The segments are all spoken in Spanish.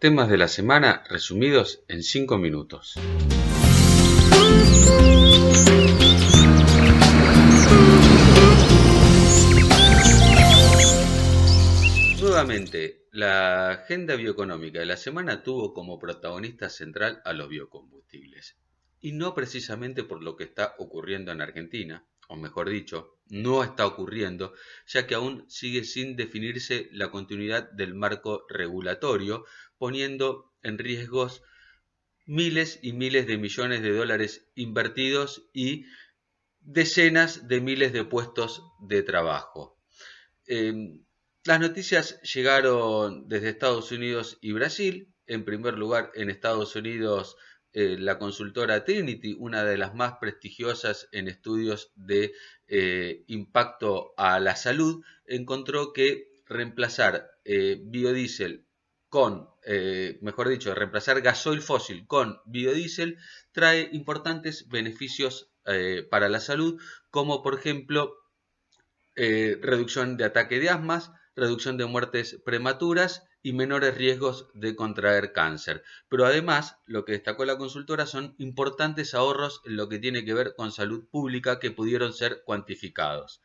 temas de la semana resumidos en 5 minutos. Nuevamente, la agenda bioeconómica de la semana tuvo como protagonista central a los biocombustibles. Y no precisamente por lo que está ocurriendo en Argentina, o mejor dicho, no está ocurriendo, ya que aún sigue sin definirse la continuidad del marco regulatorio, poniendo en riesgos miles y miles de millones de dólares invertidos y decenas de miles de puestos de trabajo. Em, las noticias llegaron desde Estados Unidos y Brasil. En primer lugar, en Estados Unidos, eh, la consultora Trinity, una de las más prestigiosas en estudios de eh, impacto a la salud, encontró que reemplazar eh, biodiesel con, mejor dicho, reemplazar gasoil fósil con biodiesel trae importantes beneficios para la salud, como por ejemplo reducción de ataque de asmas, reducción de muertes prematuras y menores riesgos de contraer cáncer. Pero además, lo que destacó la consultora son importantes ahorros en lo que tiene que ver con salud pública que pudieron ser cuantificados.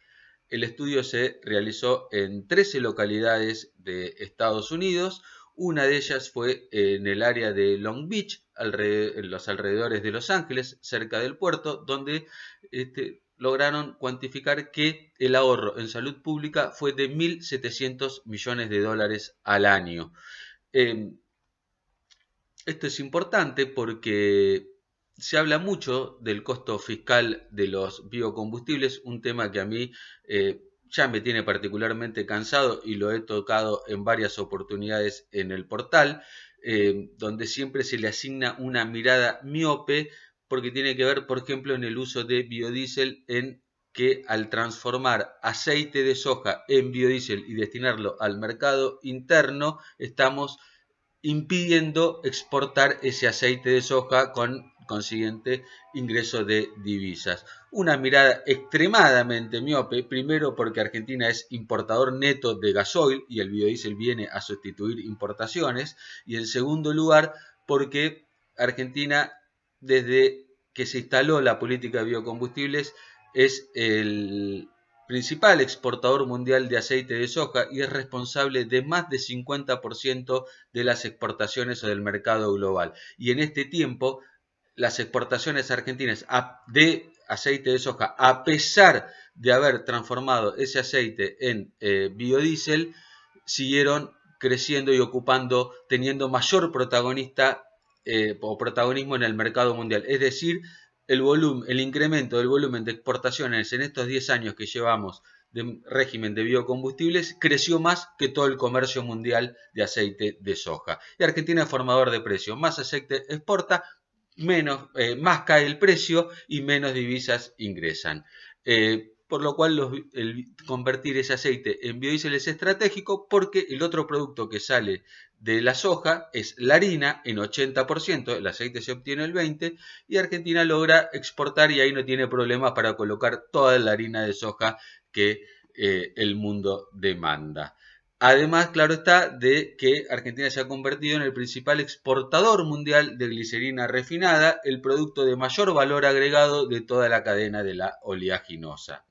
El estudio se realizó en 13 localidades de Estados Unidos. Una de ellas fue en el área de Long Beach, en los alrededores de Los Ángeles, cerca del puerto, donde este, lograron cuantificar que el ahorro en salud pública fue de 1.700 millones de dólares al año. Em, esto es importante porque se habla mucho del costo fiscal de los biocombustibles, un tema que a mí eh, ya me tiene particularmente cansado y lo he tocado en varias oportunidades en el portal, em, donde siempre se le asigna una mirada miope porque tiene que ver, por ejemplo, en el uso de biodiesel en que al transformar aceite de soja en biodiesel y destinarlo al mercado interno, estamos impidiendo exportar ese aceite de soja con consiguiente ingreso de divisas. Una mirada extremadamente miope, primero porque Argentina es importador neto de gasoil y el biodiesel viene a sustituir importaciones, y en segundo lugar porque Argentina desde que se instaló la política de biocombustibles es el principal exportador mundial de aceite de soja y es responsable de más de 50% de las exportaciones o del mercado global. Y en este tiempo, las exportaciones argentinas de aceite de soja, a pesar de haber transformado ese aceite en eh, biodiesel, siguieron creciendo y ocupando, teniendo mayor protagonista eh, o protagonismo en el mercado mundial. Es decir, el, volumen, el incremento del volumen de exportaciones en estos 10 años que llevamos de régimen de biocombustibles creció más que todo el comercio mundial de aceite de soja. Y Argentina es formador de precios. Más aceite exporta, menos, eh, más cae el precio y menos divisas ingresan. Eh, por lo cual convertir ese aceite en biodiesel es estratégico porque el otro producto que sale de la soja es la harina en 80%, el aceite se obtiene el 20% y Argentina logra exportar y ahí no tiene problemas para colocar toda la harina de soja que eh, el mundo demanda. Además, claro está, de que Argentina se ha convertido en el principal exportador mundial de glicerina refinada, el producto de mayor valor agregado de toda la cadena de la oleaginosa.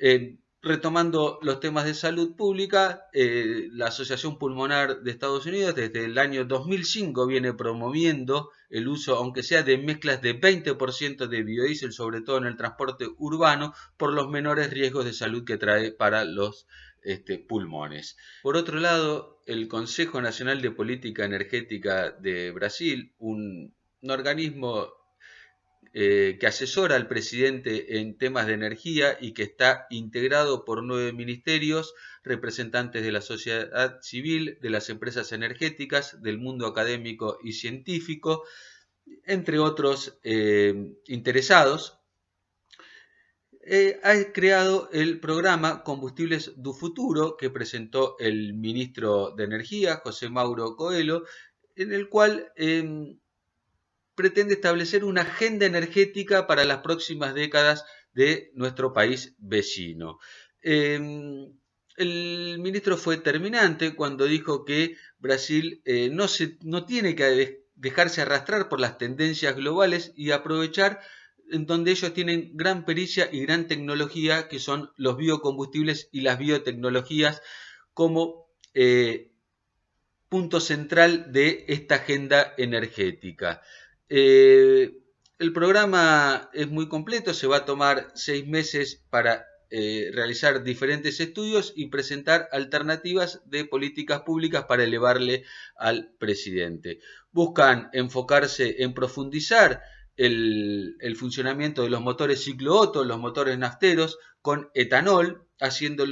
Eh, retomando los temas de salud pública, eh, la Asociación Pulmonar de Estados Unidos desde el año 2005 viene promoviendo el uso, aunque sea de mezclas de 20% de biodiesel, sobre todo en el transporte urbano, por los menores riesgos de salud que trae para los este, pulmones. Por otro lado, el Consejo Nacional de Política Energética de Brasil, un, organismo eh, que asesora al presidente en temas de energía y que está integrado por nueve ministerios, representantes de la sociedad civil, de las empresas energéticas, del mundo académico y científico, entre otros eh, interesados, eh, ha creado el programa Combustibles du Futuro que presentó el ministro de Energía, José Mauro Coelho, en el cual em, pretende establecer una agenda energética para las próximas décadas de nuestro país vecino. Em, el ministro fue terminante cuando dijo que Brasil eh, no, tiene que dejarse arrastrar por las tendencias globales y aprovechar en donde ellos tienen gran pericia y gran tecnología, que son los biocombustibles y las biotecnologías, como eh, punto central de esta agenda energética. Eh, el programa es muy completo, se va a tomar seis meses para eh, realizar diferentes estudios y presentar alternativas de políticas públicas para elevarle al presidente. Buscan enfocarse en profundizar el, funcionamiento de los motores ciclo Otto, los motores nafteros, con etanol,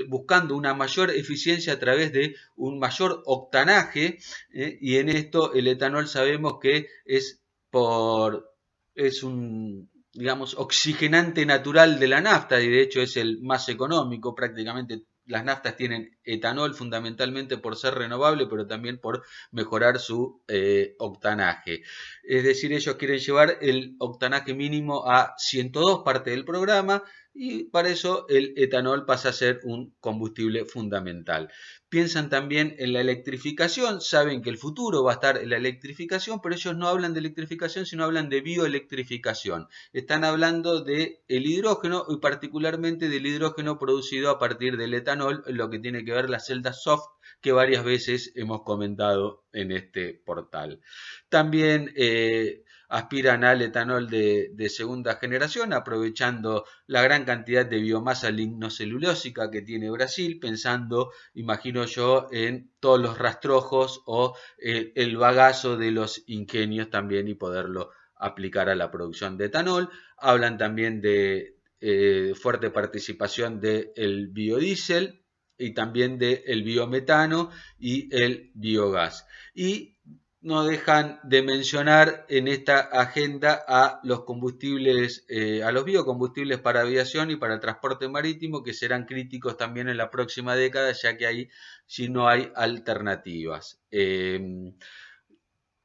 buscando una mayor eficiencia a través de un mayor octanaje, eh, y en esto el etanol sabemos que es por es un digamos oxigenante natural de la nafta y de hecho es el más económico prácticamente las naftas tienen etanol fundamentalmente por ser renovable, pero también por mejorar su eh, octanaje. Es decir, ellos quieren llevar el octanaje mínimo a 102 parte del programa y para eso el etanol pasa a ser un combustible fundamental. Piensan también en la electrificación, saben que el futuro va a estar en la electrificación, pero ellos no hablan de electrificación, sino hablan de bioelectrificación. Están hablando de el hidrógeno y particularmente del hidrógeno producido a partir del etanol, lo que tiene que ver las celdas soft que varias veces hemos comentado en este portal. También eh, aspiran al etanol de, segunda generación, aprovechando la gran cantidad de biomasa lignocelulósica que tiene Brasil, pensando, imagino yo, en todos los rastrojos o eh, el bagazo de los ingenios también y poderlo aplicar a la producción de etanol. Hablan también de eh, fuerte participación del biodiesel y también del biometano y el biogás. Y no dejan de mencionar en esta agenda a los combustibles, eh, a los biocombustibles para aviación y para el transporte marítimo, que serán críticos también en la próxima década, ya que ahí si no hay alternativas. Em,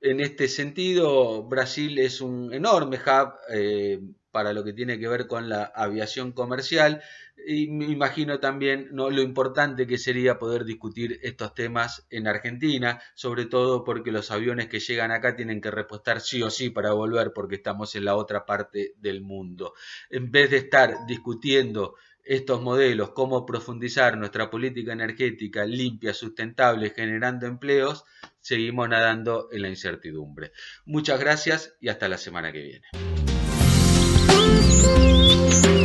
en este sentido, Brasil es un enorme hub eh, para lo que tiene que ver con la aviación comercial y me imagino también ¿no? lo importante que sería poder discutir estos temas en Argentina, sobre todo porque los aviones que llegan acá tienen que repostar sí o sí para volver porque estamos en la otra parte del mundo. En vez de estar discutiendo estos modelos, cómo profundizar nuestra política energética limpia, sustentable, generando empleos, seguimos nadando en la incertidumbre. Muchas gracias y hasta la semana que viene. Thanks.